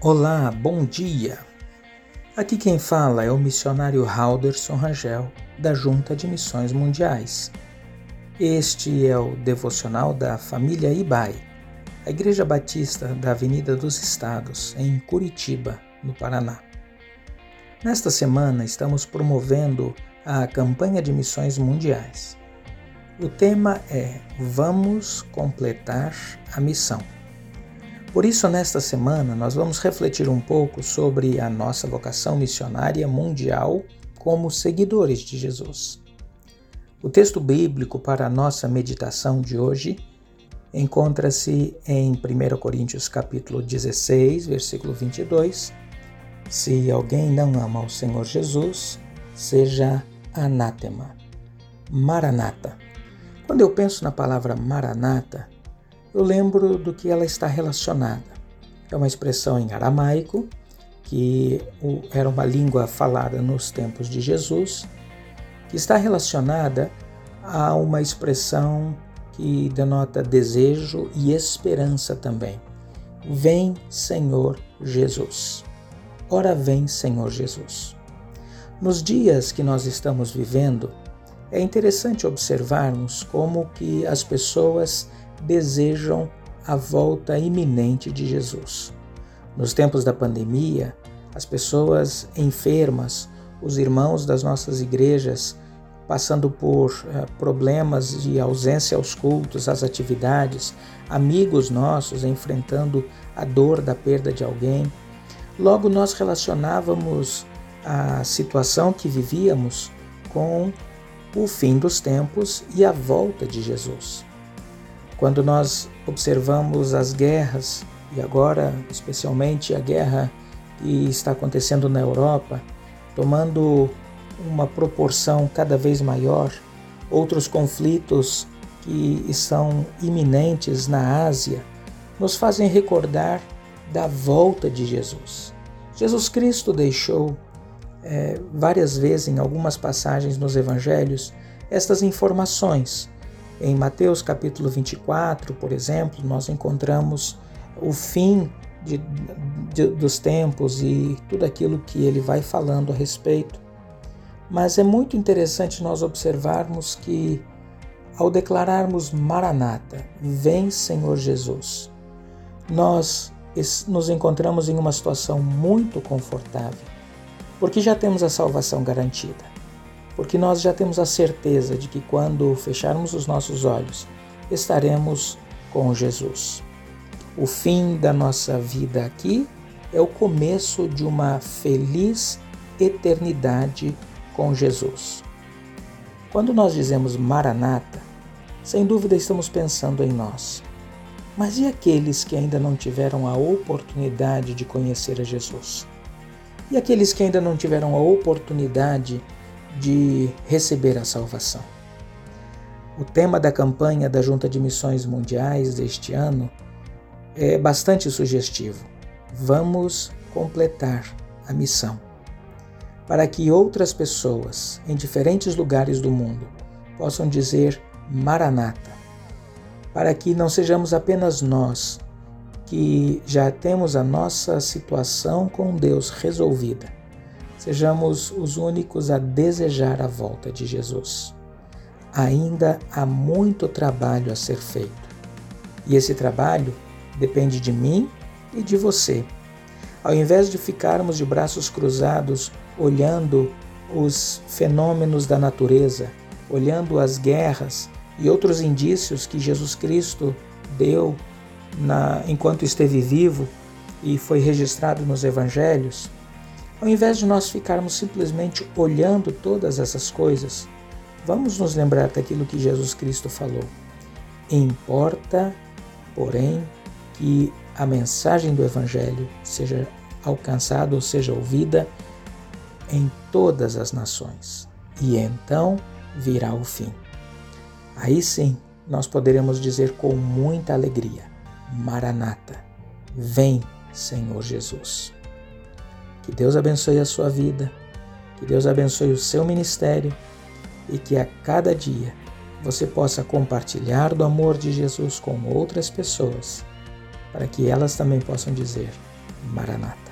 Olá, bom dia! Aqui quem fala é o missionário Halderson Rangel, da Junta de Missões Mundiais. Este é o devocional da família Ibai, a Igreja Batista da Avenida dos Estados, em Curitiba, no Paraná. Nesta semana estamos promovendo a campanha de missões mundiais. O tema é Vamos completar a missão. Por isso, nesta semana, nós vamos refletir um pouco sobre a nossa vocação missionária mundial como seguidores de Jesus. O texto bíblico para a nossa meditação de hoje encontra-se em 1 Coríntios capítulo 16, versículo 22. Se alguém não ama o Senhor Jesus, seja anátema. Maranata. Quando eu penso na palavra maranata, eu lembro do que ela está relacionada. É uma expressão em aramaico, que era uma língua falada nos tempos de Jesus, que está relacionada a uma expressão que denota desejo e esperança também. Vem, Senhor Jesus. Ora, vem, Senhor Jesus. Nos dias que nós estamos vivendo, é interessante observarmos como que as pessoas desejam a volta iminente de Jesus. Nos tempos da pandemia, as pessoas enfermas, os irmãos das nossas igrejas passando por uh, problemas de ausência aos cultos, às atividades, amigos nossos enfrentando a dor da perda de alguém. Logo nós relacionávamos a situação que vivíamos com o fim dos tempos e a volta de Jesus. Quando nós observamos as guerras, e agora especialmente a guerra que está acontecendo na Europa, tomando uma proporção cada vez maior, outros conflitos que estão iminentes na Ásia, nos fazem recordar da volta de Jesus. Jesus Cristo deixou é, várias vezes, em algumas passagens nos evangelhos, estas informações em Mateus capítulo 24, por exemplo, nós encontramos o fim de, de, dos tempos e tudo aquilo que ele vai falando a respeito. Mas é muito interessante nós observarmos que, ao declararmos Maranata, vem Senhor Jesus, nós nos encontramos em uma situação muito confortável, porque já temos a salvação garantida porque nós já temos a certeza de que quando fecharmos os nossos olhos, estaremos com Jesus. O fim da nossa vida aqui é o começo de uma feliz eternidade com Jesus. Quando nós dizemos Maranata, sem dúvida estamos pensando em nós. Mas e aqueles que ainda não tiveram a oportunidade de conhecer a Jesus? E aqueles que ainda não tiveram a oportunidade de de receber a salvação. O tema da campanha da Junta de Missões Mundiais deste ano é bastante sugestivo. Vamos completar a missão. Para que outras pessoas em diferentes lugares do mundo possam dizer Maranata. Para que não sejamos apenas nós que já temos a nossa situação com Deus resolvida, sejamos os únicos a desejar a volta de Jesus. Ainda há muito trabalho a ser feito. E esse trabalho depende de mim e de você. Ao invés de ficarmos de braços cruzados olhando os fenômenos da natureza, olhando as guerras e outros indícios que Jesus Cristo deu na, enquanto esteve vivo e foi registrado nos evangelhos, ao invés de nós ficarmos simplesmente olhando todas essas coisas, vamos nos lembrar daquilo que Jesus Cristo falou. Importa, porém, que a mensagem do Evangelho seja alcançada ou seja ouvida em todas as nações. E então virá o fim. Aí sim nós poderemos dizer com muita alegria: Maranata, vem, Senhor Jesus. Que Deus abençoe a sua vida, que Deus abençoe o seu ministério e que a cada dia você possa compartilhar do amor de Jesus com outras pessoas, para que elas também possam dizer: Maranata.